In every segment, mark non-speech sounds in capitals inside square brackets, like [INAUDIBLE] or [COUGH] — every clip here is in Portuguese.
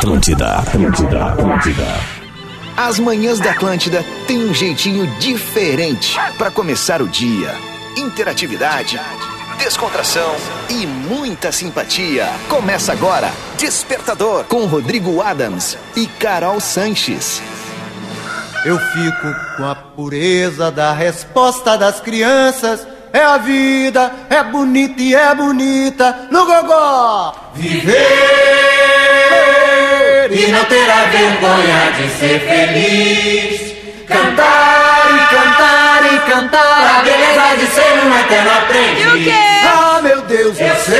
Atlântida, Atlântida, Atlântida. As manhãs da Atlântida têm um jeitinho diferente para começar o dia. Interatividade, descontração e muita simpatia. Começa agora Despertador com Rodrigo Adams e Carol Sanches. Eu fico com a pureza da resposta das crianças. É a vida, é bonita e é bonita no gogó. Viver e não terá vergonha de ser feliz. Cantar e cantar e cantar a beleza de ser um eterno aprendiz. E o quê? Ah, meu Deus, eu sei,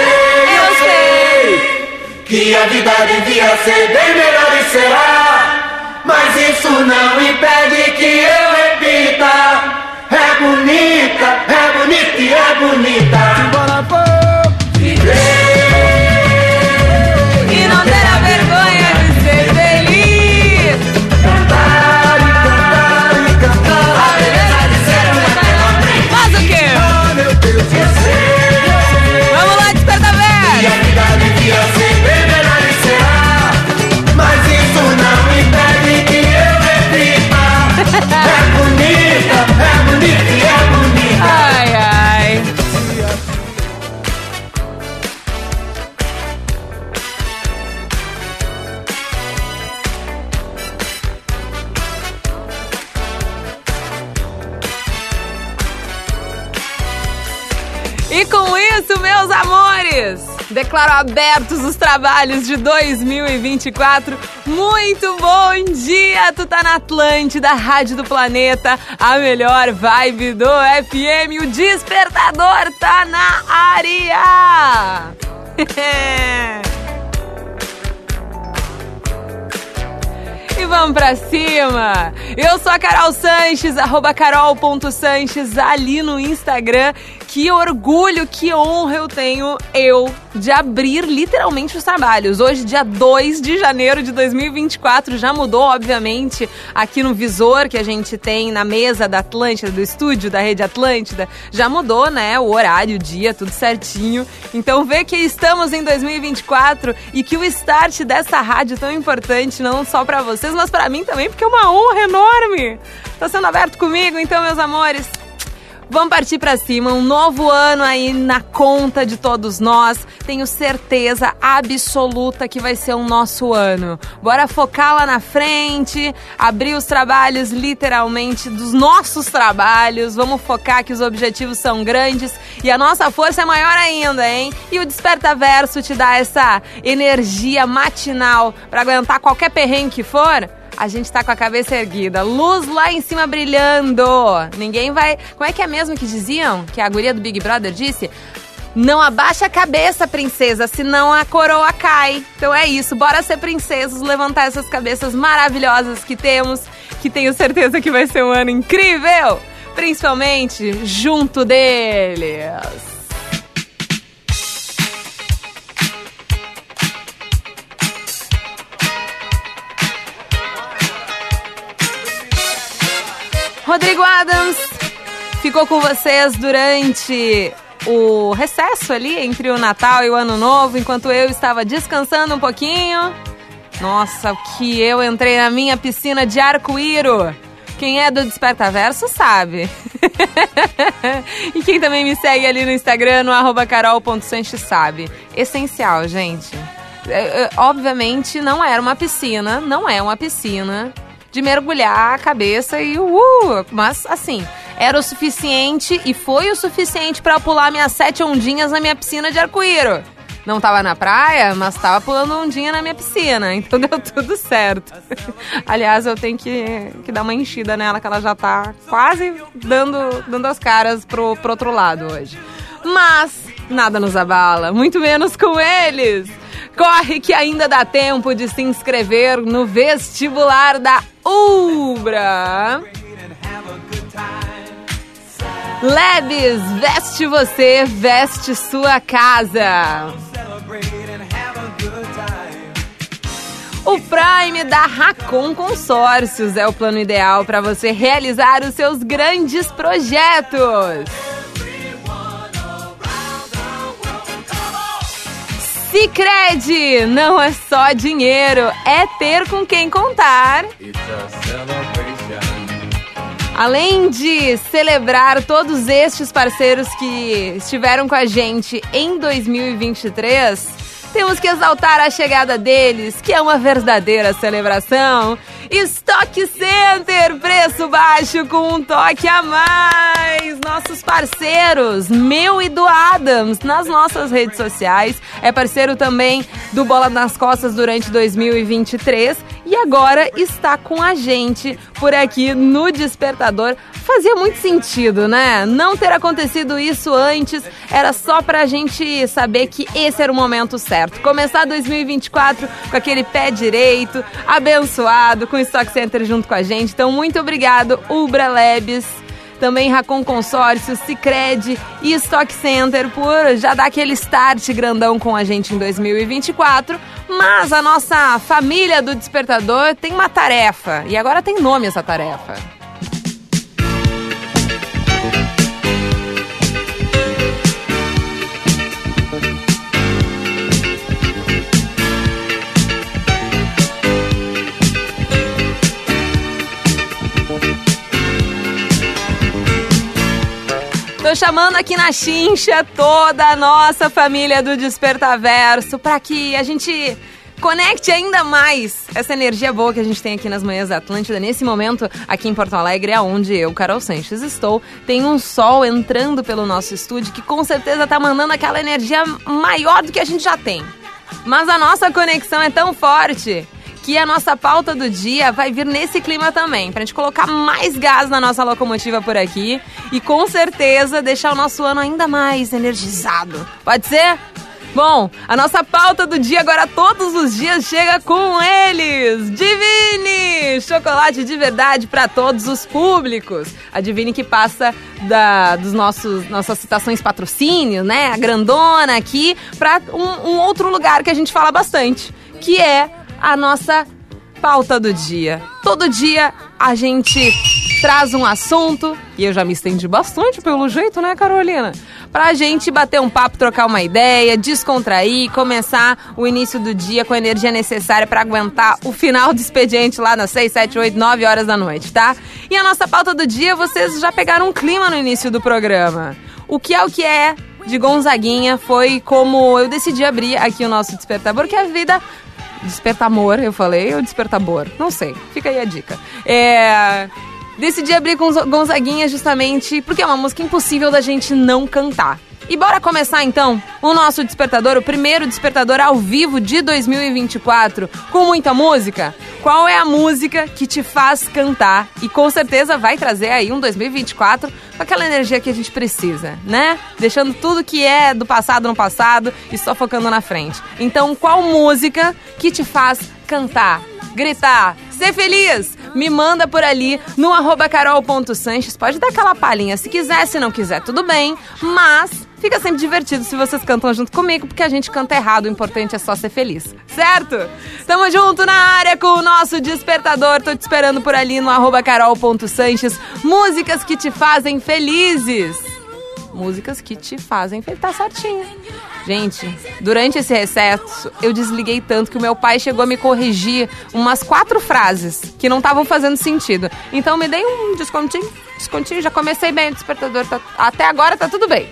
Eu sei. que a vida devia ser bem melhor e será. Mas isso não impede que eu repita. É bonita, é bonita e é bonita. Abertos os trabalhos de 2024. Muito bom dia! Tu tá na Atlântida, Rádio do Planeta, a melhor vibe do FM. O despertador tá na área! [LAUGHS] E vamos pra cima! Eu sou a Carol Sanches, arroba carol.sanches ali no Instagram. Que orgulho, que honra eu tenho eu de abrir literalmente os trabalhos. Hoje, dia 2 de janeiro de 2024, já mudou, obviamente, aqui no visor que a gente tem na mesa da Atlântida, do estúdio da Rede Atlântida. Já mudou, né? O horário, o dia, tudo certinho. Então vê que estamos em 2024 e que o start dessa rádio tão importante, não só pra vocês, mas pra mim também, porque é uma honra enorme. Tá sendo aberto comigo, então, meus amores. Vamos partir pra cima, um novo ano aí na conta de todos nós. Tenho certeza absoluta que vai ser o nosso ano. Bora focar lá na frente, abrir os trabalhos literalmente dos nossos trabalhos. Vamos focar que os objetivos são grandes e a nossa força é maior ainda, hein? E o Desperta Verso te dá essa energia matinal pra aguentar qualquer perrengue que for a gente tá com a cabeça erguida, luz lá em cima brilhando. Ninguém vai. Como é que é mesmo que diziam? Que a guria do Big Brother disse? Não abaixa a cabeça, princesa, senão a coroa cai. Então é isso, bora ser princesas, levantar essas cabeças maravilhosas que temos, que tenho certeza que vai ser um ano incrível, principalmente junto deles. Adams ficou com vocês durante o recesso ali entre o Natal e o Ano Novo, enquanto eu estava descansando um pouquinho. Nossa, que eu entrei na minha piscina de arco-íro. Quem é do Desperta Verso sabe. [LAUGHS] e quem também me segue ali no Instagram, no arroba sabe. Essencial, gente. É, é, obviamente não era uma piscina, não é uma piscina de mergulhar a cabeça e uh, mas assim, era o suficiente e foi o suficiente para pular minhas sete ondinhas na minha piscina de arco-íro. Não tava na praia, mas tava pulando ondinha na minha piscina, [LAUGHS] então deu tudo certo. [LAUGHS] Aliás, eu tenho que, que dar uma enchida nela, que ela já tá quase dando, dando as caras pro, pro outro lado hoje. Mas nada nos abala, muito menos com eles. Corre que ainda dá tempo de se inscrever no vestibular da Ubra. Lebes, veste você, veste sua casa. O Prime da Racon Consórcios é o plano ideal para você realizar os seus grandes projetos. Cicred não é só dinheiro, é ter com quem contar. Além de celebrar todos estes parceiros que estiveram com a gente em 2023, temos que exaltar a chegada deles, que é uma verdadeira celebração. Stock Center, preço baixo com um toque a mais. Nossos parceiros, meu e do Adams, nas nossas redes sociais. É parceiro também do Bola nas Costas durante 2023 e agora está com a gente por aqui no Despertador. Fazia muito sentido, né? Não ter acontecido isso antes era só pra gente saber que esse era o momento certo. Começar 2024 com aquele pé direito, abençoado, com Stock Center junto com a gente. Então, muito obrigado, Ubra Labs também Racon Consórcio, Cicred e Stock Center por já dar aquele start grandão com a gente em 2024. Mas a nossa família do Despertador tem uma tarefa e agora tem nome essa tarefa. Tô chamando aqui na chincha toda a nossa família do Despertaverso para que a gente conecte ainda mais essa energia boa que a gente tem aqui nas manhãs da Atlântida. Nesse momento, aqui em Porto Alegre, é onde eu, Carol Sanches, estou. Tem um sol entrando pelo nosso estúdio que com certeza tá mandando aquela energia maior do que a gente já tem. Mas a nossa conexão é tão forte que a nossa pauta do dia vai vir nesse clima também, pra gente colocar mais gás na nossa locomotiva por aqui e com certeza deixar o nosso ano ainda mais energizado. Pode ser? Bom, a nossa pauta do dia agora todos os dias chega com eles. Divine! Chocolate de verdade para todos os públicos. A Divine que passa da, dos nossos nossas citações patrocínio, né? A grandona aqui para um, um outro lugar que a gente fala bastante, que é a nossa pauta do dia. Todo dia a gente traz um assunto, e eu já me estendi bastante pelo jeito, né, Carolina? Pra gente bater um papo, trocar uma ideia, descontrair, começar o início do dia com a energia necessária para aguentar o final do expediente lá nas 6, 7, 8, 9 horas da noite, tá? E a nossa pauta do dia, vocês já pegaram um clima no início do programa. O que é o que é de Gonzaguinha foi como eu decidi abrir aqui o nosso despertador, que a vida Despertamor, eu falei, ou despertabor? Não sei. Fica aí a dica. É. Decidi abrir com Gonzaguinha justamente porque é uma música impossível da gente não cantar. E bora começar então o nosso despertador, o primeiro despertador ao vivo de 2024, com muita música. Qual é a música que te faz cantar? E com certeza vai trazer aí um 2024 com aquela energia que a gente precisa, né? Deixando tudo que é do passado no passado e só focando na frente. Então, qual música que te faz cantar? gritar, ser feliz, me manda por ali no arroba carol.sanches. Pode dar aquela palhinha se quiser, se não quiser, tudo bem. Mas fica sempre divertido se vocês cantam junto comigo, porque a gente canta errado, o importante é só ser feliz, certo? Tamo junto na área com o nosso despertador, tô te esperando por ali no carol.sanches. Músicas que te fazem felizes. Músicas que te fazem feliz, tá certinho. Gente, durante esse recesso, eu desliguei tanto que o meu pai chegou a me corrigir umas quatro frases que não estavam fazendo sentido. Então me dei um descontinho, descontinho, já comecei bem o despertador, tá, até agora tá tudo bem.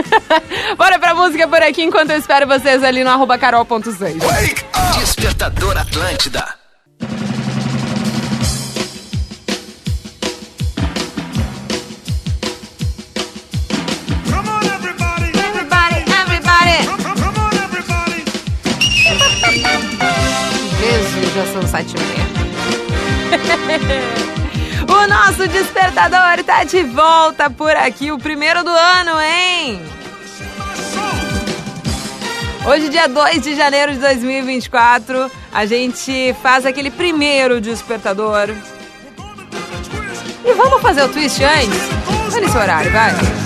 [LAUGHS] Bora pra música por aqui enquanto eu espero vocês ali no arroba carol.6. Despertador Atlântida. Everybody, everybody. Jesus, já são sete e meia. O nosso despertador tá de volta por aqui, o primeiro do ano, hein? Hoje, dia 2 de janeiro de 2024, a gente faz aquele primeiro despertador. E vamos fazer o twist antes? Olha esse horário, vai.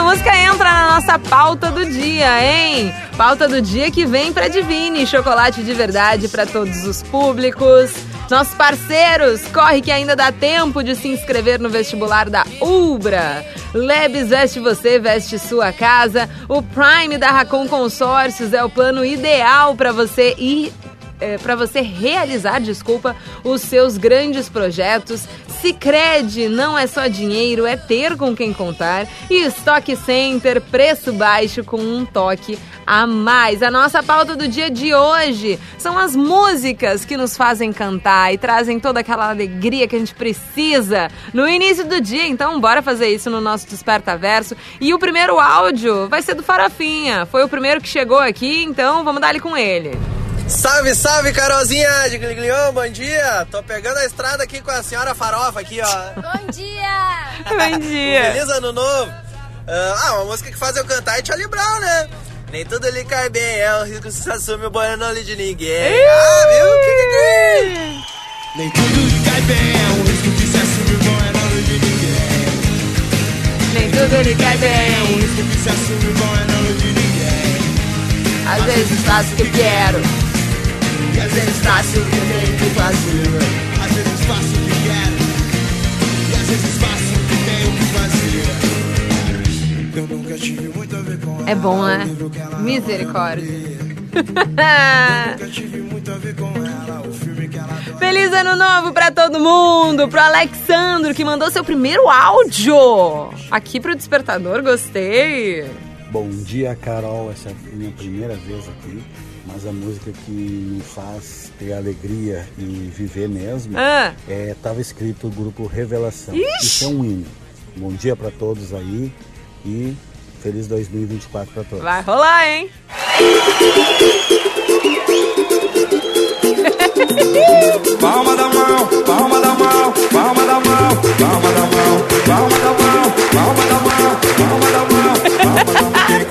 Essa música entra na nossa pauta do dia, hein? Pauta do dia que vem pra Divine, chocolate de verdade para todos os públicos. Nossos parceiros, corre que ainda dá tempo de se inscrever no vestibular da Ubra. Lebes veste você, veste sua casa. O Prime da Racon Consórcios é o plano ideal para você ir é, para você realizar, desculpa, os seus grandes projetos. Sicredi não é só dinheiro, é ter com quem contar. E Stock Center, preço baixo com um toque a mais. A nossa pauta do dia de hoje são as músicas que nos fazem cantar e trazem toda aquela alegria que a gente precisa no início do dia. Então, bora fazer isso no nosso Desperta Verso. E o primeiro áudio vai ser do Farofinha. Foi o primeiro que chegou aqui, então vamos dar ali com ele. Salve, salve, Carolzinha de Gliglion, bom dia! Tô pegando a estrada aqui com a senhora Farofa aqui, ó. Bom dia! [LAUGHS] Bom dia! Feliz ano novo! Ah, uma música que faz eu cantar é Charlie Brown, né? Nem tudo lhe cai bem, é um risco se assume, o boy não lhe de ninguém. Ah, viu? Que que que? Nem tudo lhe cai bem, é um risco que se assume, o boy não lhe de ninguém. Nem tudo lhe cai É um bem, risco que se assume, o boy não lhe de ninguém. às vezes faço o que quero. Vezes faço o que tenho que fazer. Às vezes faço o que quero. E às vezes faço o que tenho que fazer. Eu nunca tive muito a ver com ela. É bom, né? Misericórdia. [LAUGHS] Nunca tive muito a ver com ela. O filme que ela adora. Feliz ano novo pra todo mundo! Pro Alexandro, que mandou seu primeiro áudio aqui pro Despertador, gostei! Bom dia, Carol. Essa é a minha primeira vez aqui, mas a música que me faz ter alegria e viver mesmo Ah. é tava escrito o grupo Revelação. Ixi! Isso é um hino. Bom dia para todos aí e feliz 2024 para todos. Vai rolar, hein? Palma da mão, palma da mão, palma da mão, palma da mão,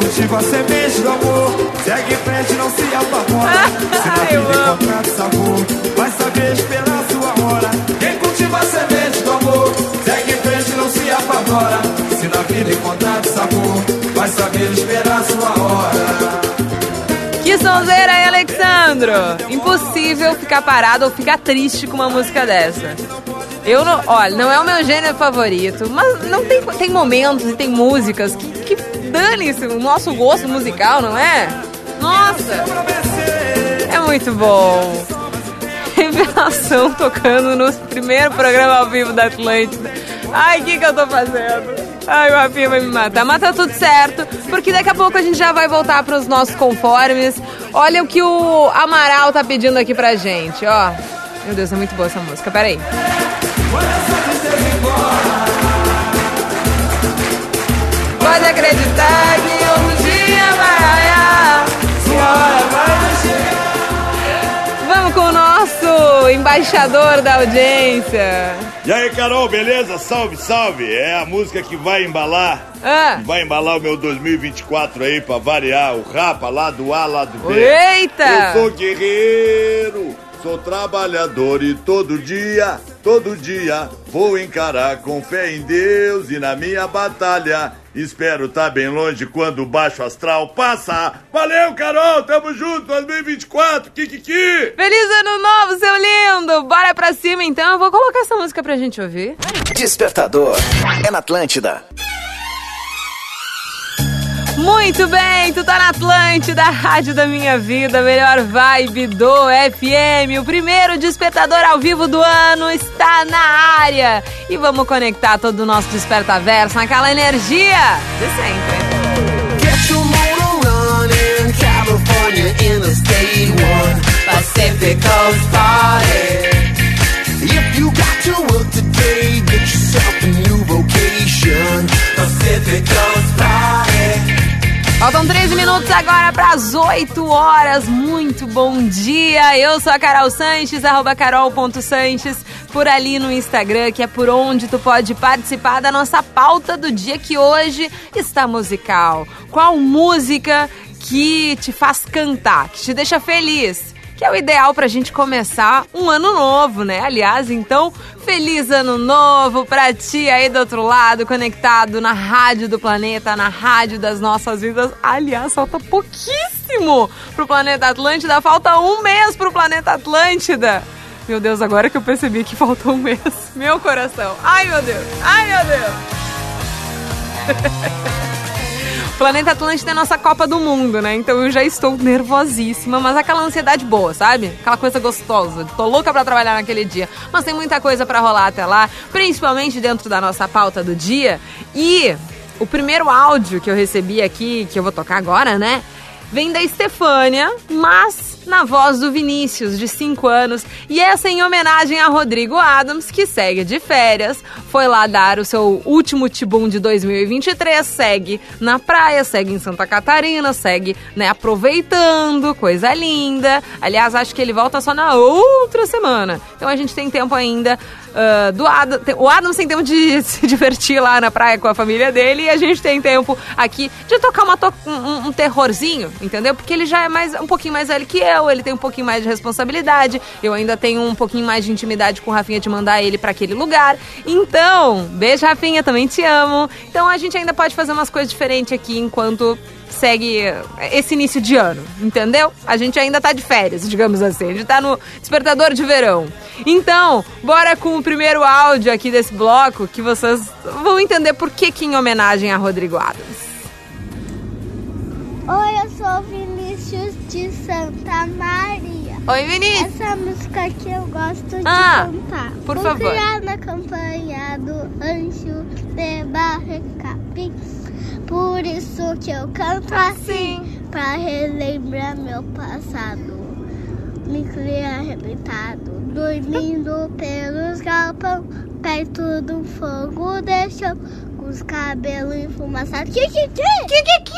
[LAUGHS] cultiva a semente do amor, segue em frente, não se apavora. Se na vida encontrar sabor, vai saber esperar sua hora. Quem cultiva a semente do amor, segue em frente, não se apavora. Se na vida encontrar sabor, vai saber esperar sua hora. Que sonzeira, hein, Alexandro? Impossível ficar parado ou ficar triste com uma música dessa. Eu não, olha, não é o meu gênero favorito, mas não tem, tem momentos e tem músicas que, que dane-se o nosso gosto musical, não é? Nossa! É muito bom. Revelação tocando no primeiro programa ao vivo da Atlântida. Ai, o que, que eu tô fazendo? Ai, o Rafinha vai me matar. Mas tá tudo certo, porque daqui a pouco a gente já vai voltar pros nossos conformes. Olha o que o Amaral tá pedindo aqui pra gente, ó. Meu Deus, é muito boa essa música. Peraí. Pode acreditar que um dia vai raiar. Sua hora vai chegar. Vamos com o nosso embaixador da audiência. E aí, Carol, beleza? Salve, salve! É a música que vai embalar, Ah, vai embalar o meu 2024 aí pra variar. O rapa lá do A, lá do B. eita! Eu sou guerreiro, sou trabalhador e todo dia, todo dia vou encarar com fé em Deus e na minha batalha. Espero tá bem longe quando o baixo astral passar. Valeu, Carol, tamo junto, 2024, Kikiki! Feliz ano novo, seu lindo! Bora pra cima então, eu vou colocar essa música pra gente ouvir. Despertador. É na Atlântida. Muito bem, tu tá na Atlântida, rádio da minha vida, melhor vibe do FM. O primeiro despertador ao vivo do ano está na área. E vamos conectar todo o nosso despertaverso naquela energia de sempre. Get your motor running, California Interstate 1, Pacific Coast Party. If you got to work today, get yourself a new vocation, Pacific Coast Party. Faltam 13 minutos agora para as 8 horas. Muito bom dia. Eu sou a Carol Sanches, arroba carol.sanches, por ali no Instagram, que é por onde tu pode participar da nossa pauta do dia que hoje está musical. Qual música que te faz cantar, que te deixa feliz? Que é o ideal pra gente começar um ano novo, né? Aliás, então, feliz ano novo pra ti aí do outro lado, conectado na rádio do planeta, na rádio das nossas vidas. Aliás, falta pouquíssimo pro planeta Atlântida, falta um mês pro planeta Atlântida. Meu Deus, agora que eu percebi que faltou um mês. Meu coração. Ai, meu Deus. Ai, meu Deus. [LAUGHS] Planeta Atlântida é nossa Copa do Mundo, né? Então eu já estou nervosíssima, mas aquela ansiedade boa, sabe? Aquela coisa gostosa. Tô louca pra trabalhar naquele dia. Mas tem muita coisa pra rolar até lá, principalmente dentro da nossa pauta do dia. E o primeiro áudio que eu recebi aqui, que eu vou tocar agora, né? Vem da Estefânia, mas na voz do Vinícius, de 5 anos, e essa em homenagem a Rodrigo Adams, que segue de férias, foi lá dar o seu último tibum de 2023, segue na praia, segue em Santa Catarina, segue, né, aproveitando, coisa linda. Aliás, acho que ele volta só na outra semana. Então a gente tem tempo ainda uh, do Adam. O Adam tem tempo de [LAUGHS] se divertir lá na praia com a família dele e a gente tem tempo aqui de tocar uma to um, um terrorzinho, entendeu? Porque ele já é mais um pouquinho mais velho que eu, ele tem um pouquinho mais de responsabilidade, eu ainda tenho um pouquinho mais de intimidade com o Rafinha de mandar ele para aquele lugar. Então, beijo, Rafinha, também te amo. Então a gente ainda pode fazer umas coisas diferentes aqui enquanto segue esse início de ano, entendeu? A gente ainda tá de férias, digamos assim. A gente tá no despertador de verão. Então, bora com o primeiro áudio aqui desse bloco que vocês vão entender por que que em homenagem a Rodrigo Adams. Oi, eu sou o Vinícius de Santa Maria. Oi, Vinícius. Essa música que eu gosto de Ah, cantar. por Fui favor. criada na campanha do Anjo de Barrecapim. Por isso que eu canto assim, pra relembrar meu passado. Me criei arrebentado, dormindo pelos galpão, perto do fogo de chão, com os cabelos enfumaçados. Que que que? Que que que?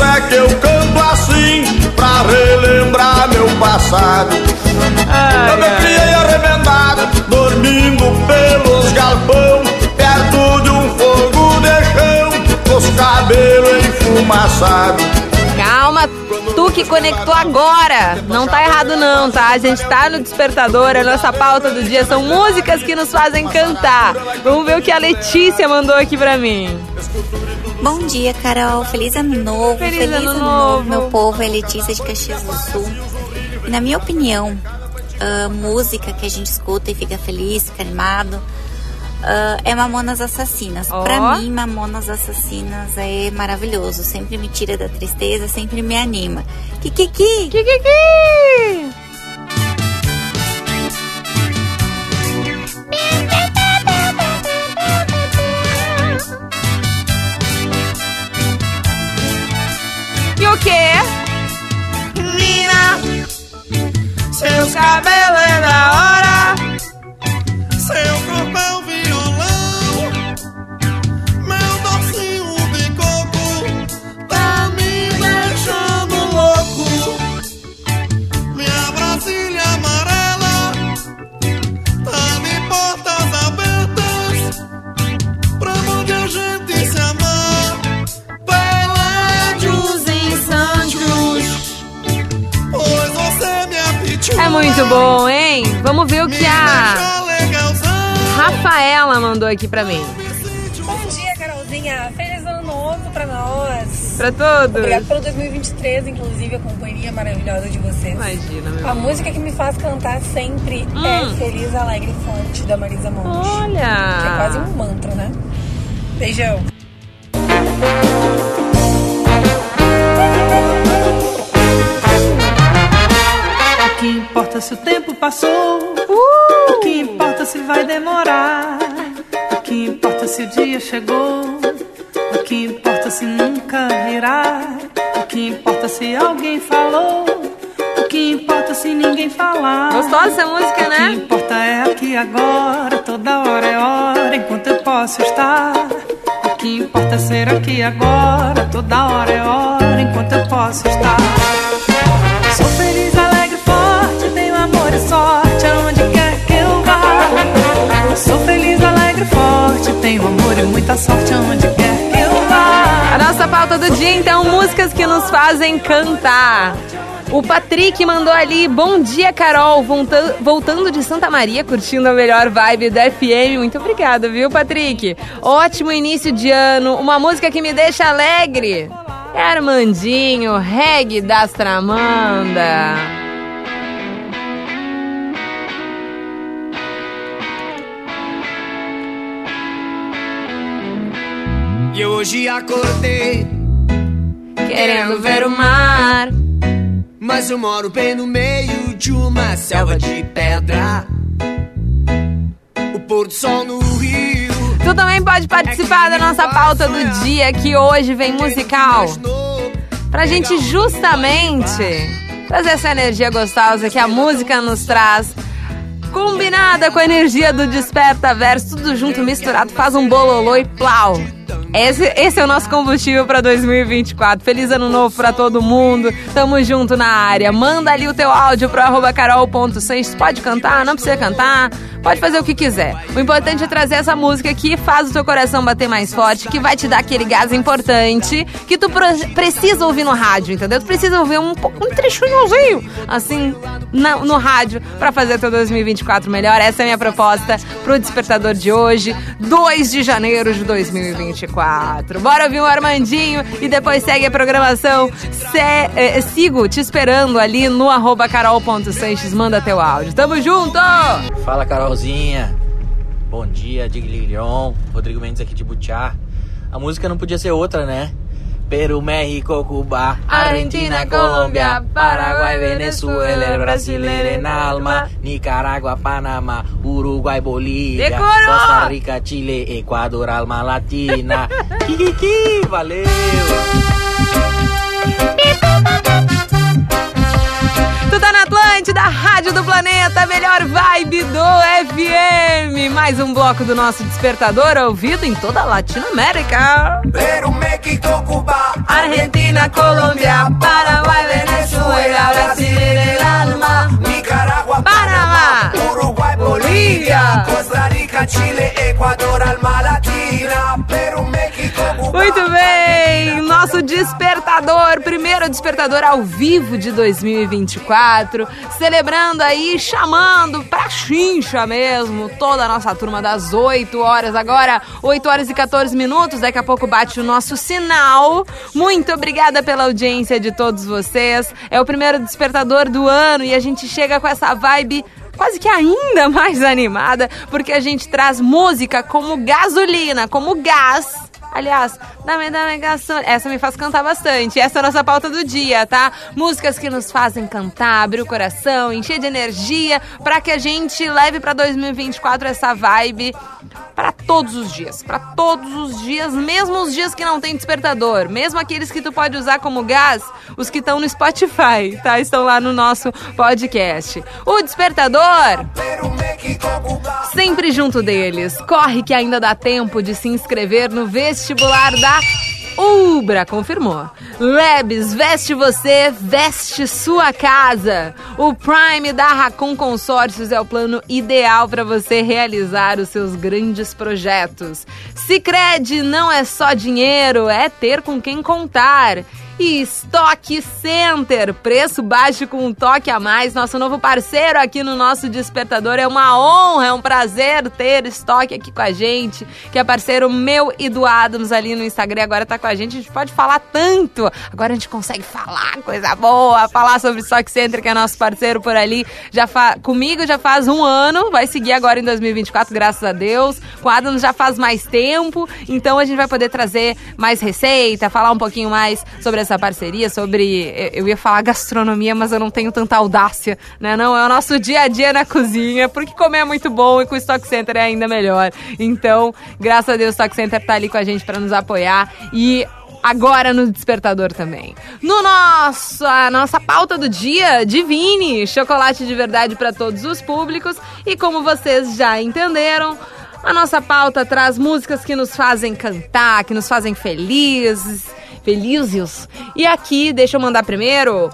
Isso é que eu canto assim Pra relembrar meu passado Eu me criei arrebentado Dormindo pelos galpão Perto de um fogo de chão Com os cabelos enfumaçados Calma, tu que conectou agora. Não tá errado não, tá? A gente tá no despertador, a nossa pauta do dia são músicas que nos fazem cantar. Vamos ver o que a Letícia mandou aqui pra mim. Bom dia, Carol. Feliz ano novo. Feliz ano novo. Meu povo é Letícia de Caxias do Sul. E na minha opinião, a música que a gente escuta e fica feliz, fica animado, ah, é Mamonas Assassinas. Ó. Pra mim, Mamonas Assassinas é maravilhoso. Sempre me tira da tristeza, sempre me anima. Kikiki! Que aqui pra mim. Bom dia, Carolzinha. Feliz ano novo pra nós. Pra todos. Obrigado pelo 2023, inclusive, a companhia maravilhosa de vocês. Imagina, meu A amor. música que me faz cantar sempre Hum. é Feliz, Alegre e Forte, da Marisa Monte. Olha! Que é quase um mantra, né? Beijão. O que importa se o tempo passou? Uh! O que importa se vai demorar? O que importa se o dia chegou? O que importa se nunca virá? O que importa se alguém falou? O que importa se ninguém falar? Gostosa essa música, O que né? importa é aqui agora, toda hora é hora, enquanto eu posso estar. O que importa é ser aqui agora, toda hora é hora, enquanto eu posso estar. Sou feliz, alegre, forte, tenho amor e sorte aonde quer que eu vá. Sou feliz, alegre, forte, tenho amor e muita sorte aonde quer que eu vá. A nossa pauta do dia, então, músicas que nos fazem cantar. O Patrick mandou ali, bom dia, Carol, volta- voltando de Santa Maria, curtindo a melhor vibe da FM. Muito obrigada, viu, Patrick? Ótimo início de ano, uma música que me deixa alegre. É Armandinho, reggae das Tramanda. E hoje acordei Querendo ver o mar. Mas eu moro bem no meio de uma selva de pedra. O pôr do sol no rio. Tu também pode participar da nossa pauta do dia, que hoje vem musical. Pra gente justamente trazer essa energia gostosa que a música nos traz. Combinada com a energia do Desperta Verso, tudo junto, misturado, faz um bololô e plau. Esse, esse é o nosso combustível para 2024. Feliz ano novo para todo mundo. Tamo junto na área. Manda ali o teu áudio pro arroba carol.sanches. Pode cantar, não precisa cantar. Pode fazer o que quiser. O importante é trazer essa música que faz o teu coração bater mais forte, que vai te dar aquele gás importante que tu precisa ouvir no rádio, entendeu? Tu precisa ouvir um, um trechinhozinho, assim, na- no rádio, pra fazer teu 2024 melhor. Essa é a minha proposta pro despertador de hoje, 2 de janeiro de 2024. Bora ouvir o Armandinho e depois segue a programação. Se, eh, sigo te esperando ali no arroba carol.sanches. Manda teu áudio. Tamo junto! Fala Carolzinha, bom dia, Diglion, Rodrigo Mendes aqui de Butiá. A música não podia ser outra, né? Peru, México, Cuba, Argentina, Colômbia, Paraguai, Venezuela, brasileiro en alma, Nicaragua, Panamá, Uruguai, Bolívia! Costa Rica, Chile, Equador, alma latina. [LAUGHS] Kikiki, valeu! Tu tá na Atlântida, Rádio do Planeta, melhor vibe do FM. Mais um bloco do nosso despertador ouvido em toda a Latinoamérica. Peru, México, Cuba, Argentina, Colômbia, Paraguai, Venezuela, Brasil, el alma, Nicaragua, Panamá, Uruguai, Bolívia. Costa Rica, Chile, Equador, alma latina. Peru, México, Cuba. Muito bem, nosso despertador, primeiro despertador ao vivo de 2024, celebrando aí, chamando pra chincha mesmo, toda a nossa turma das 8 horas, agora 8 horas e 14 minutos, daqui a pouco bate o nosso sinal. Muito obrigada pela audiência de todos vocês, é o primeiro despertador do ano e a gente chega com essa vibe quase que ainda [LAUGHS] mais animada, porque a gente traz música como gasolina, como gás Aliás, dá-me, dá-me gasolina. Essa me faz cantar bastante. Essa é a nossa pauta do dia, tá? Músicas que nos fazem cantar, abrir o coração, encher de energia, pra que a gente leve pra 2024 essa vibe pra todos os dias. Pra todos os dias, mesmo os dias que não tem despertador, mesmo aqueles que tu pode usar como gás, os que estão no Spotify, tá? Estão lá no nosso podcast. O despertador sempre junto deles. Corre que ainda dá tempo de se inscrever no vestibular da Ubra, confirmou. Lebes, veste você, veste sua casa. O Prime da Racon Consórcios é o plano ideal para você realizar os seus grandes projetos. Sicredi não é só dinheiro, é ter com quem contar. E Stock Center, preço baixo com um toque a mais. Nosso novo parceiro aqui no nosso despertador. É uma honra, é um prazer ter Stock aqui com a gente, que é parceiro meu e do Adams ali no Instagram. Agora tá com a gente, a gente pode falar tanto. Agora a gente consegue falar coisa boa, falar sobre Stock Center, que é nosso parceiro por ali. Já fa... Comigo já faz um ano, vai seguir agora em 2024, graças a Deus. Com o Adams já faz mais tempo, então a gente vai poder trazer mais receita, falar um pouquinho mais sobre essa parceria, sobre. Eu ia falar gastronomia, mas eu não tenho tanta audácia, né? Não, é o nosso dia a dia na cozinha, porque comer é muito bom e com o Stock Center é ainda melhor. Então, graças a Deus, o Stock Center tá ali com a gente para nos apoiar e agora no despertador também. No nosso, a nossa pauta do dia, Divine, chocolate de verdade para todos os públicos. E como vocês já entenderam, a nossa pauta traz músicas que nos fazem cantar, que nos fazem felizes, felizes. E aqui, deixa eu mandar primeiro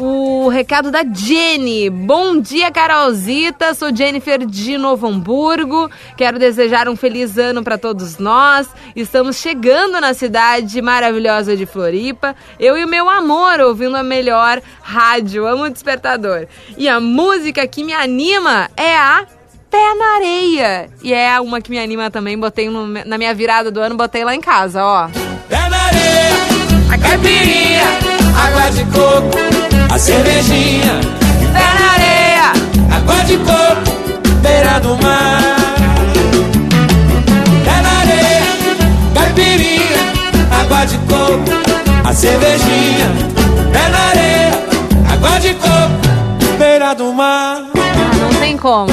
o recado da Jenny. Bom dia, Carolzita. Sou Jennifer de Novo Hamburgo. Quero desejar um feliz ano para todos nós. Estamos chegando na cidade maravilhosa de Floripa. Eu e o meu amor ouvindo a melhor rádio. Amo o despertador. E a música que me anima é a Pé na Areia. E é uma que me anima também. Botei no- na minha virada do ano, botei lá em casa, ó. Pé na areia, a caipirinha, água de coco, a cervejinha. Pé na areia, água de coco, beira do mar. Pé na areia, caipirinha, água de coco, a cervejinha. Pé na areia, água de coco, beira do mar. Ah, não tem como.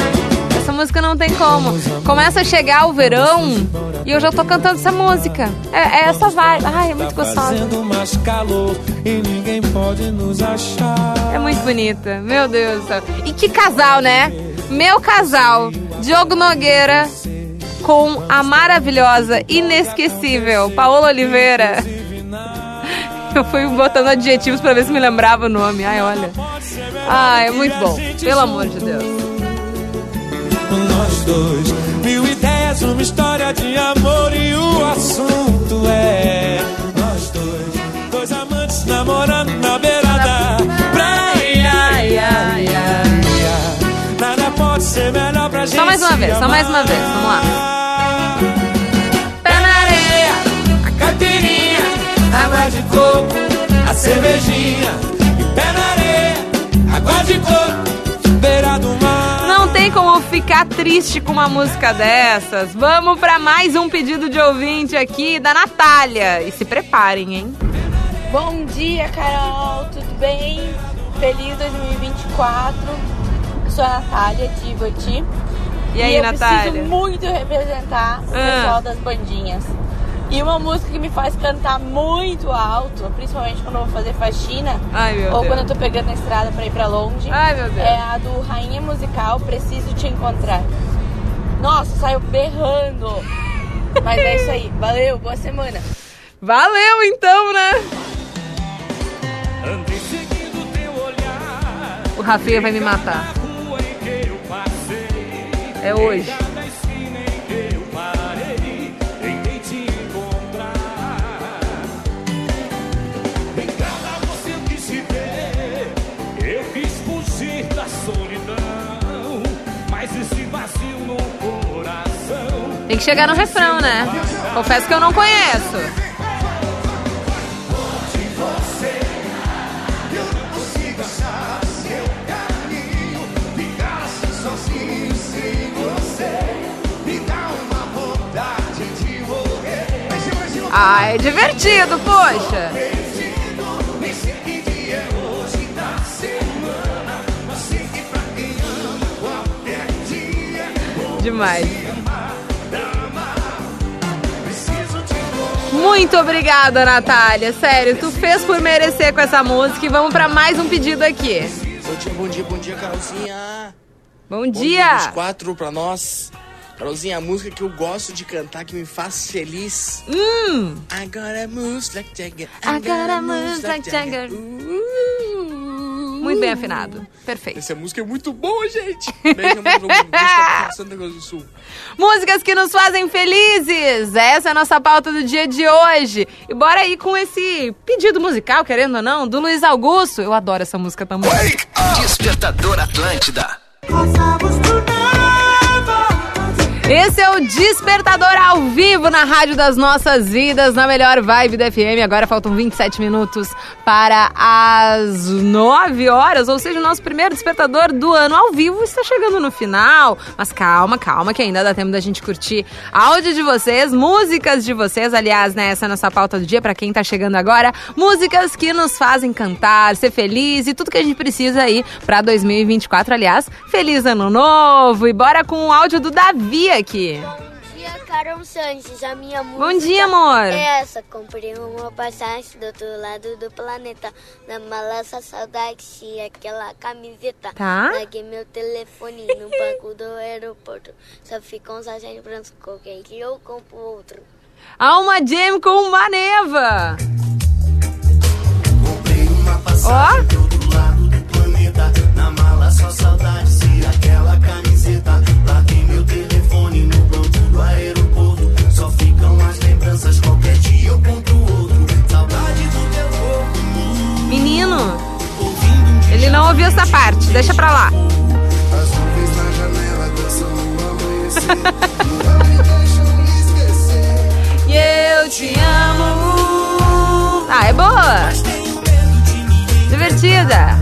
Essa música não tem como. Começa a chegar o verão e eu já tô cantando essa música. É, é essa vibe. Ai, é muito Tá gostosa. É muito bonita. Meu Deus do céu. E que casal, né? Meu casal, Diogo Nogueira com a maravilhosa, inesquecível Paola Oliveira. [LAUGHS] Eu fui botando adjetivos pra ver se me lembrava o nome. Ai, olha. Ai, é muito bom. Pelo amor de Deus. Nós dois, uma história de amor e o assunto é nós dois, dois amantes namorando na beira da praia. Nada pode ser melhor pra gente. Só mais uma vez, só mais uma vez. Vamos lá. Pé na areia, a caipirinha, água de coco, a cervejinha. E pé na areia, água de coco, como ficar triste com uma música dessas. Vamos pra mais um pedido de ouvinte aqui da Natália. E se preparem, hein? Bom dia, Carol, tudo bem? Feliz 2024. Sou a Natália de Ivoti. E aí, eu Natália? preciso muito representar o Ah. pessoal das bandinhas. E uma música que me faz cantar muito alto, principalmente quando eu vou fazer faxina Ai, meu ou Deus. quando eu tô pegando a estrada pra ir pra longe. Ai, meu Deus. É a do Rainha Musical Preciso Te Encontrar. Nossa, saiu berrando. Mas é isso aí. Valeu, boa semana. Valeu então, né? Andei seguindo teu olhar. O Rafinha vai me matar. É hoje. Tem que chegar no refrão, né? Confesso que eu não conheço. Ah, é divertido, poxa. Nem Muito obrigada, Natália. Sério, tu fez por merecer com essa música. E vamos pra mais um pedido aqui. Bom dia, bom dia, bom dia, Carolzinha. Bom dia. 24 pra nós. Carolzinha, a música que eu gosto de cantar, que me faz feliz. Hum. I gotta move like Jagger. I gotta move like Jagger. Muito bem afinado. Perfeito. Essa música é muito boa, gente. Beijo, Santa Cruz do Sul. Músicas que nos fazem felizes. Essa é a nossa pauta do dia de hoje. E bora aí com esse pedido musical, querendo ou não, do Luiz Augusto. Eu adoro essa música também. Despertador Atlântida. Esse é o Despertador ao vivo na Rádio das Nossas Vidas, na melhor vibe da FM. Agora faltam 27 minutos para as 9 horas, ou seja, o nosso primeiro despertador do ano ao vivo está chegando no final. Mas calma, calma, que ainda dá tempo da gente curtir áudio de vocês, músicas de vocês. Aliás, né, essa é a nossa pauta do dia para quem tá chegando agora. Músicas que nos fazem cantar, ser feliz e tudo que a gente precisa aí para 2024. Aliás, feliz ano novo! E bora com o áudio do Davi aqui. Bom dia, Carol Sanches, a minha música. Bom dia, amor. É essa, comprei uma passagem do outro lado do planeta. Na mala essa saudade, e aquela camiseta. Tá. Larguei meu telefone no [LAUGHS] banco do aeroporto. Só ficam uns agentes brancos, qualquer que eu compro outro. Alma Jam com Maneva. Ó. Na mala só saudade, se aquela camiseta. Larguei meu telefone do aeroporto. Só ficam as lembranças, qualquer dia eu compro outro. Saudade do teu corpo. Menino. Ele não ouviu essa parte, deixa pra lá. As nuvens na janela dançam no amanhecer. Não me deixam me esquecer. E eu te amo. Ah, é boa. Divertida.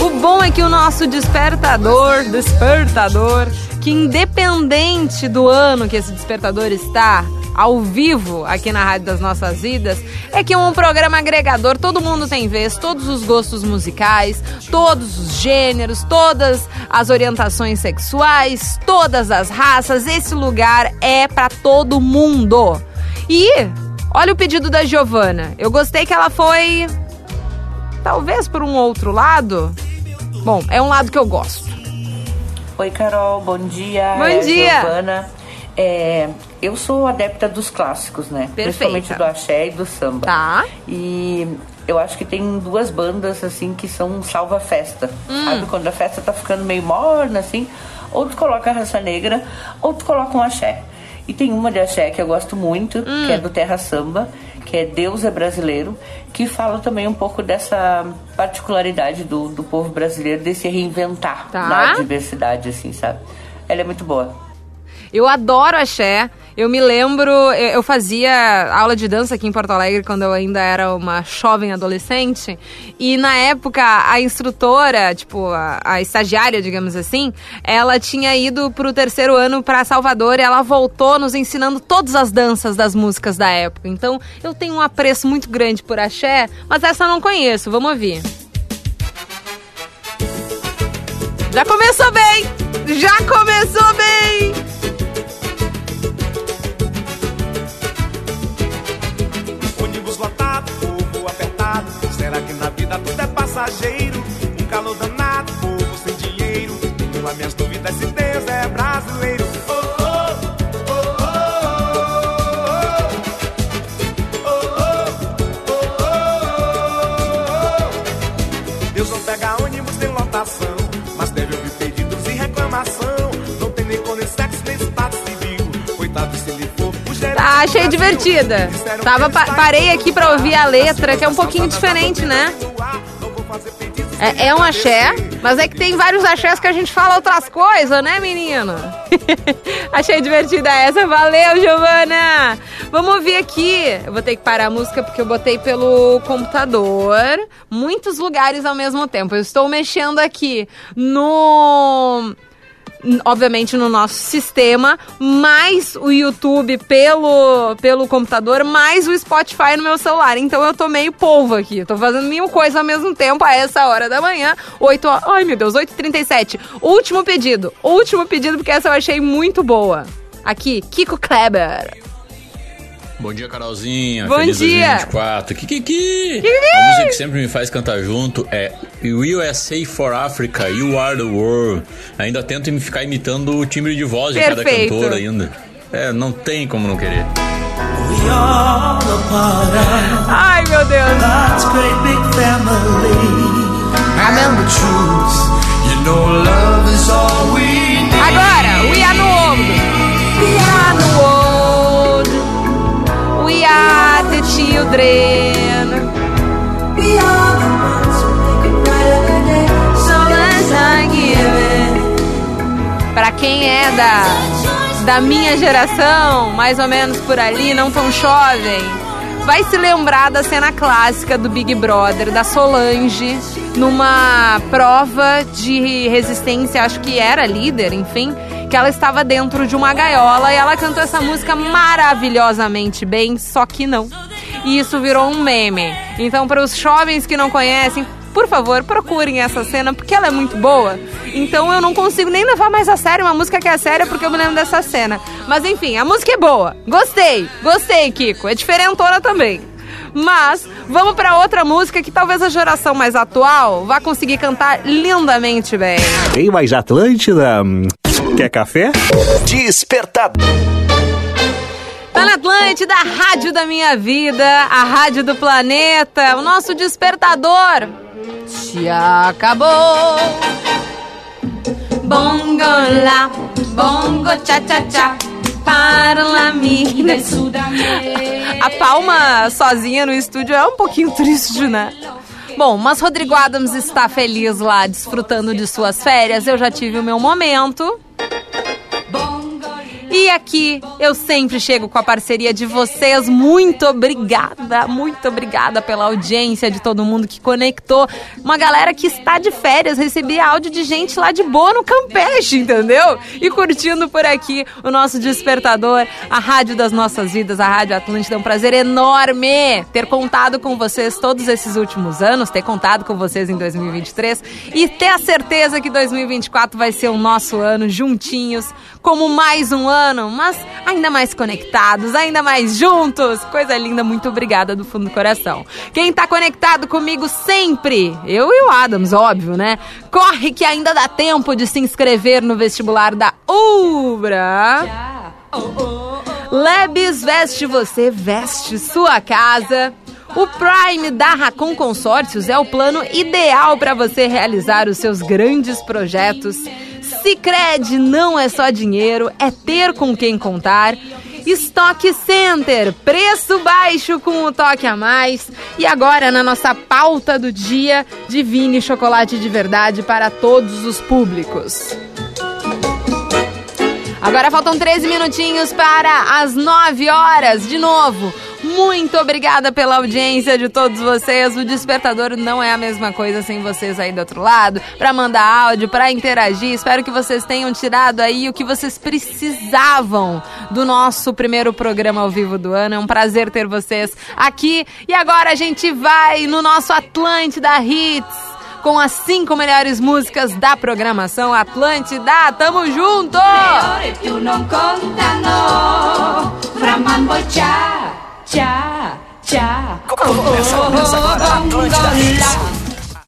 O bom é que o nosso despertador, despertador, que independente do ano que esse despertador está, ao vivo aqui na Rádio das Nossas Vidas, é que é um programa agregador, todo mundo tem vez, todos os gostos musicais, todos os gêneros, todas as orientações sexuais, todas as raças, esse lugar é para todo mundo. E olha o pedido da Giovana. Eu gostei que ela foi talvez por um outro lado. Bom, é um lado que eu gosto. Oi, Carol, bom dia. Bom é dia. Giovana. É, eu sou adepta dos clássicos, né? Principalmente do axé e do samba. Tá. E eu acho que tem duas bandas, assim, que são um salva-festa. Hum. Sabe? Quando a festa tá ficando meio morna, assim, ou tu coloca a raça negra, ou tu coloca um axé. E tem uma de axé que eu gosto muito, Hum. que é do Terra Samba, que é Deus é Brasileiro, que fala também um pouco dessa particularidade do, do povo brasileiro, de se reinventar Tá. na diversidade, assim, sabe? Ela é muito boa. Eu adoro axé. Eu me lembro, eu fazia aula de dança aqui em Porto Alegre quando eu ainda era uma jovem adolescente. E na época, a instrutora, tipo, a, a estagiária, digamos assim, ela tinha ido pro terceiro ano pra Salvador e ela voltou nos ensinando todas as danças das músicas da época. Então, eu tenho um apreço muito grande por axé, mas essa eu não conheço. Vamos ouvir. Já começou bem! Já começou bem! Será que na vida tudo é passageiro? Um calor danado, povo sem dinheiro. Lá minhas dúvidas se Deus é brasileiro. Oh, oh, oh, oh, oh, oh, oh, oh. Deus não pega ônibus sem lotação, mas deve ouvir pedidos e reclamação. Não tem nem cor, nem sexo, nem estado civil. Coitado se ele for Tá, achei divertida. Tava, pa- parei aqui pra ouvir a letra, que é um pouquinho diferente, né? É, é um axé, mas é que tem vários axés que a gente fala outras coisas, né, menino? [LAUGHS] achei divertida essa. Valeu, Giovana! Vamos ouvir aqui. Eu vou ter que parar a música porque eu botei pelo computador. Muitos lugares ao mesmo tempo. Eu estou mexendo aqui no obviamente no nosso sistema, mais o YouTube pelo, pelo computador, mais o Spotify no meu celular. Então eu tô meio polvo aqui. Tô fazendo mil coisas ao mesmo tempo a essa hora da manhã. 8 horas. Ai, meu Deus, 8h37. Último pedido. Último pedido, porque essa eu achei muito boa. Aqui, Kiko Kleber. Bom dia, Carolzinha. Bom Feliz dia. 2024. Kikiki. Kikiki. A música que sempre me faz cantar junto é USA for Africa, You Are the World. Ainda tento me ficar imitando o timbre de voz de cada Perfeito. cantor ainda. É, não tem como não querer. We all a part of Ai, meu Deus. God's great big family. And the truth, you know children. We are the ones who make a brighter day. So let's give it. Pra quem é da, da minha geração, mais ou menos por ali, não tão jovem, vai se lembrar da cena clássica do Big Brother, da Solange, numa prova de resistência, acho que era líder, enfim, que ela estava dentro de uma gaiola e ela cantou essa música maravilhosamente bem, só que não. E isso virou um meme. Então, para os jovens que não conhecem, por favor, procurem essa cena, porque ela é muito boa. Então eu não consigo nem levar mais a sério uma música que é séria, porque eu me lembro dessa cena. Mas enfim, a música é boa. Gostei, gostei, Kiko. É diferentona também. Mas vamos para outra música que talvez a geração mais atual vá conseguir cantar lindamente bem. Tem mais Atlântida? Quer café? Despertador. Tá na Atlântida, a rádio da minha vida, a rádio do planeta, o nosso despertador. Se acabou. Bongo lá, bongo cha cha cha. Para la mina. A palma sozinha no estúdio é um pouquinho triste, né? Bom, mas Rodrigo Adams está feliz lá, desfrutando de suas férias. Eu já tive o meu momento. E aqui eu sempre chego com a parceria de vocês. Muito obrigada, muito obrigada pela audiência de todo mundo que conectou. Uma galera que está de férias, recebi áudio de gente lá de boa no Campeche, entendeu? E curtindo por aqui o nosso despertador, a rádio das nossas vidas, a Rádio Atlântida. É um prazer enorme ter contado com vocês todos esses últimos anos, ter contado com vocês em 2023 e ter a certeza que 2024 vai ser o nosso ano juntinhos, como mais um ano, mas ainda mais conectados, ainda mais juntos. Coisa linda, muito obrigada do fundo do coração. Quem tá conectado comigo sempre, eu e o Adams, óbvio, né? Corre que ainda dá tempo de se inscrever no vestibular da Ubra. Lebes veste você, veste sua casa. O Prime da Racon Consórcios é o plano ideal para você realizar os seus grandes projetos. Sicredi não é só dinheiro, é ter com quem contar. Stock Center, preço baixo com o toque a mais. E agora na nossa pauta do dia, divine chocolate de verdade para todos os públicos. Agora faltam 13 minutinhos para as 9 horas. De novo, muito obrigada pela audiência de todos vocês. O despertador não é a mesma coisa sem vocês aí do outro lado. Para mandar áudio, para interagir. Espero que vocês tenham tirado aí o que vocês precisavam do nosso primeiro programa ao vivo do ano. É um prazer ter vocês aqui. E agora a gente vai no nosso Atlântida Hits com as cinco melhores músicas da programação Atlântida. Tamo junto! Cia, cia. Começa, começa agora, Atlântida Hits.